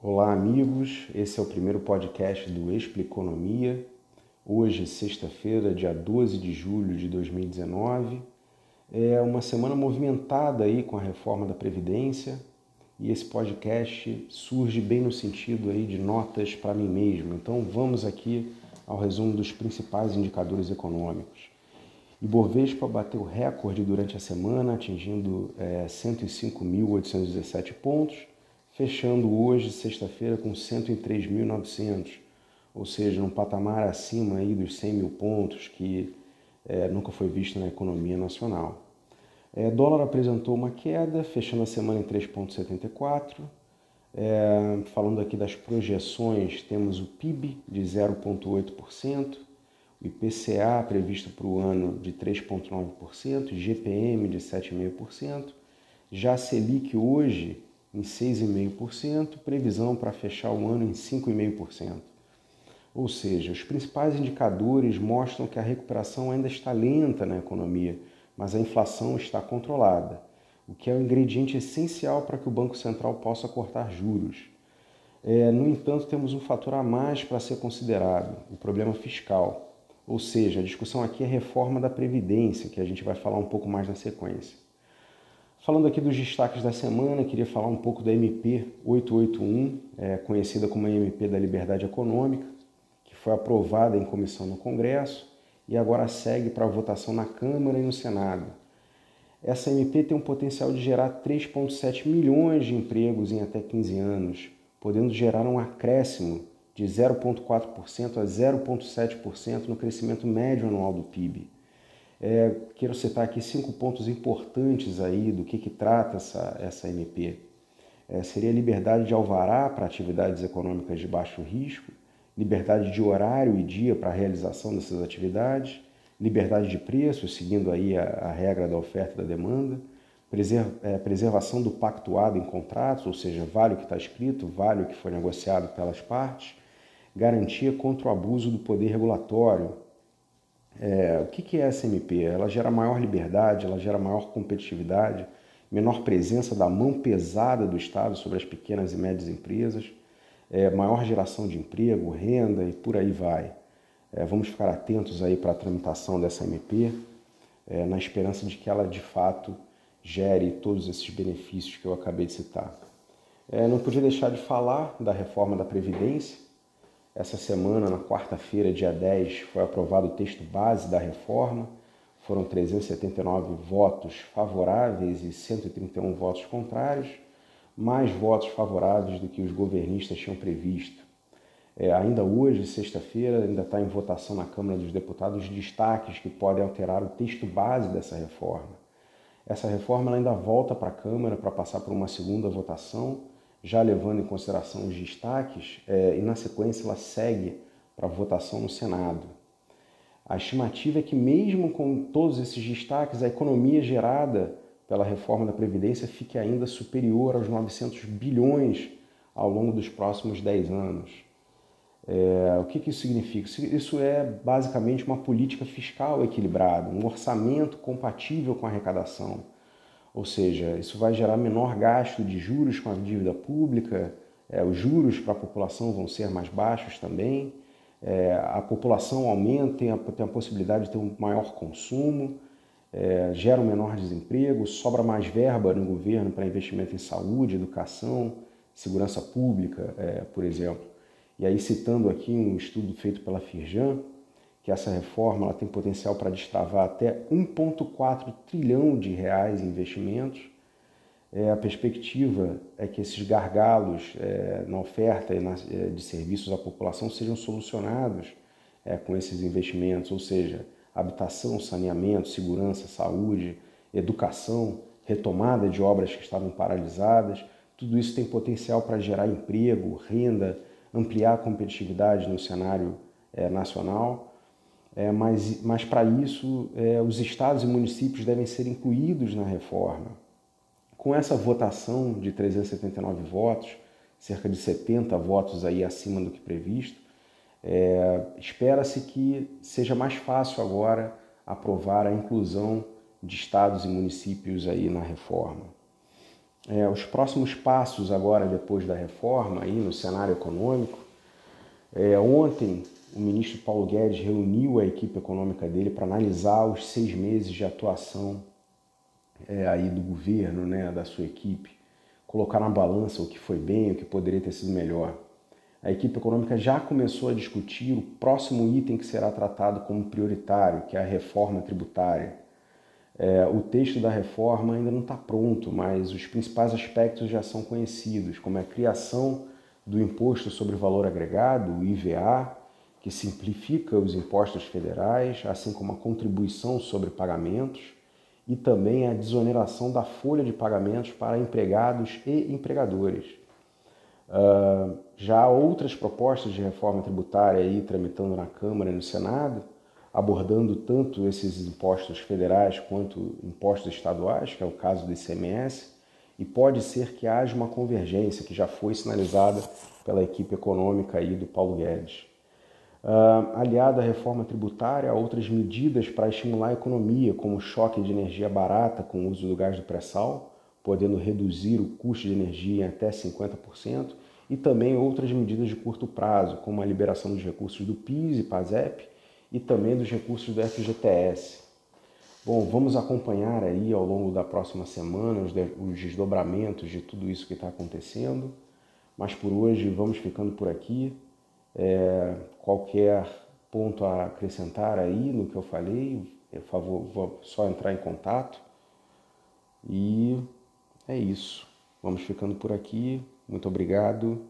Olá, amigos. Esse é o primeiro podcast do Expliconomia. Hoje, sexta-feira, dia 12 de julho de 2019. É uma semana movimentada aí com a reforma da Previdência e esse podcast surge bem no sentido aí de notas para mim mesmo. Então, vamos aqui ao resumo dos principais indicadores econômicos. Ibovespa bateu recorde durante a semana, atingindo é, 105.817 pontos fechando hoje, sexta-feira, com 103.900, ou seja, um patamar acima aí dos 100 mil pontos que é, nunca foi visto na economia nacional. É, dólar apresentou uma queda, fechando a semana em 3,74. É, falando aqui das projeções, temos o PIB de 0,8%, o IPCA previsto para o ano de 3,9%, GPM de 7,5%. Já a Selic hoje em 6,5%, previsão para fechar o ano em 5,5%. Ou seja, os principais indicadores mostram que a recuperação ainda está lenta na economia, mas a inflação está controlada, o que é um ingrediente essencial para que o Banco Central possa cortar juros. É, no entanto, temos um fator a mais para ser considerado: o problema fiscal. Ou seja, a discussão aqui é reforma da Previdência, que a gente vai falar um pouco mais na sequência. Falando aqui dos destaques da semana, queria falar um pouco da MP 881, é, conhecida como a MP da Liberdade Econômica, que foi aprovada em comissão no Congresso e agora segue para votação na Câmara e no Senado. Essa MP tem um potencial de gerar 3,7 milhões de empregos em até 15 anos, podendo gerar um acréscimo de 0,4% a 0,7% no crescimento médio anual do PIB. É, quero citar aqui cinco pontos importantes aí do que, que trata essa, essa MP. É, seria liberdade de alvará para atividades econômicas de baixo risco, liberdade de horário e dia para a realização dessas atividades, liberdade de preço, seguindo aí a, a regra da oferta e da demanda, é, preservação do pactuado em contratos, ou seja, vale o que está escrito, vale o que foi negociado pelas partes, garantia contra o abuso do poder regulatório, é, o que, que é a SMP? Ela gera maior liberdade, ela gera maior competitividade, menor presença da mão pesada do Estado sobre as pequenas e médias empresas, é, maior geração de emprego, renda e por aí vai. É, vamos ficar atentos aí para a tramitação dessa MP, é, na esperança de que ela de fato gere todos esses benefícios que eu acabei de citar. É, não podia deixar de falar da reforma da Previdência, essa semana, na quarta-feira, dia 10, foi aprovado o texto base da reforma. Foram 379 votos favoráveis e 131 votos contrários, mais votos favoráveis do que os governistas tinham previsto. É, ainda hoje, sexta-feira, ainda está em votação na Câmara dos Deputados destaques que podem alterar o texto base dessa reforma. Essa reforma ainda volta para a Câmara para passar por uma segunda votação já levando em consideração os destaques, é, e na sequência ela segue para votação no Senado. A estimativa é que, mesmo com todos esses destaques, a economia gerada pela reforma da Previdência fique ainda superior aos 900 bilhões ao longo dos próximos 10 anos. É, o que, que isso significa? Isso é basicamente uma política fiscal equilibrada, um orçamento compatível com a arrecadação ou seja, isso vai gerar menor gasto de juros com a dívida pública, é, os juros para a população vão ser mais baixos também, é, a população aumenta, tem a, tem a, possibilidade de ter um maior consumo, é, gera um menor desemprego, sobra mais verba no governo para investimento em saúde, educação, segurança pública, é, por exemplo. E aí, citando aqui um estudo feito pela Firjan, que essa reforma ela tem potencial para destravar até 1,4 trilhão de reais em investimentos. É, a perspectiva é que esses gargalos é, na oferta na, é, de serviços à população sejam solucionados é, com esses investimentos, ou seja, habitação, saneamento, segurança, saúde, educação, retomada de obras que estavam paralisadas. Tudo isso tem potencial para gerar emprego, renda, ampliar a competitividade no cenário é, nacional é, mas, mas para isso é, os estados e municípios devem ser incluídos na reforma. Com essa votação de 379 votos, cerca de 70 votos aí acima do que previsto, é, espera-se que seja mais fácil agora aprovar a inclusão de estados e municípios aí na reforma. é, os próximos passos agora, depois da reforma, aí no cenário econômico. É, ontem, o ministro Paulo Guedes reuniu a equipe econômica dele para analisar os seis meses de atuação é, aí do governo, né, da sua equipe, colocar na balança o que foi bem, o que poderia ter sido melhor. A equipe econômica já começou a discutir o próximo item que será tratado como prioritário, que é a reforma tributária. É, o texto da reforma ainda não está pronto, mas os principais aspectos já são conhecidos, como a criação do Imposto sobre Valor Agregado, o IVA, que simplifica os impostos federais, assim como a contribuição sobre pagamentos e também a desoneração da folha de pagamentos para empregados e empregadores. Uh, já há outras propostas de reforma tributária aí tramitando na Câmara e no Senado, abordando tanto esses impostos federais quanto impostos estaduais, que é o caso do ICMS, e pode ser que haja uma convergência que já foi sinalizada pela equipe econômica aí do Paulo Guedes. Uh, aliada à reforma tributária, há outras medidas para estimular a economia, como o choque de energia barata com o uso do gás do pré-sal, podendo reduzir o custo de energia em até 50%, e também outras medidas de curto prazo, como a liberação dos recursos do PIS e PASEP e também dos recursos do FGTS. Bom, vamos acompanhar aí ao longo da próxima semana os, desdobramentos de tudo isso que está acontecendo, mas por hoje vamos ficando por aqui. É, qualquer ponto a acrescentar aí no que eu falei, por favor, vou só entrar em contato. E é isso. Vamos ficando por aqui. Muito obrigado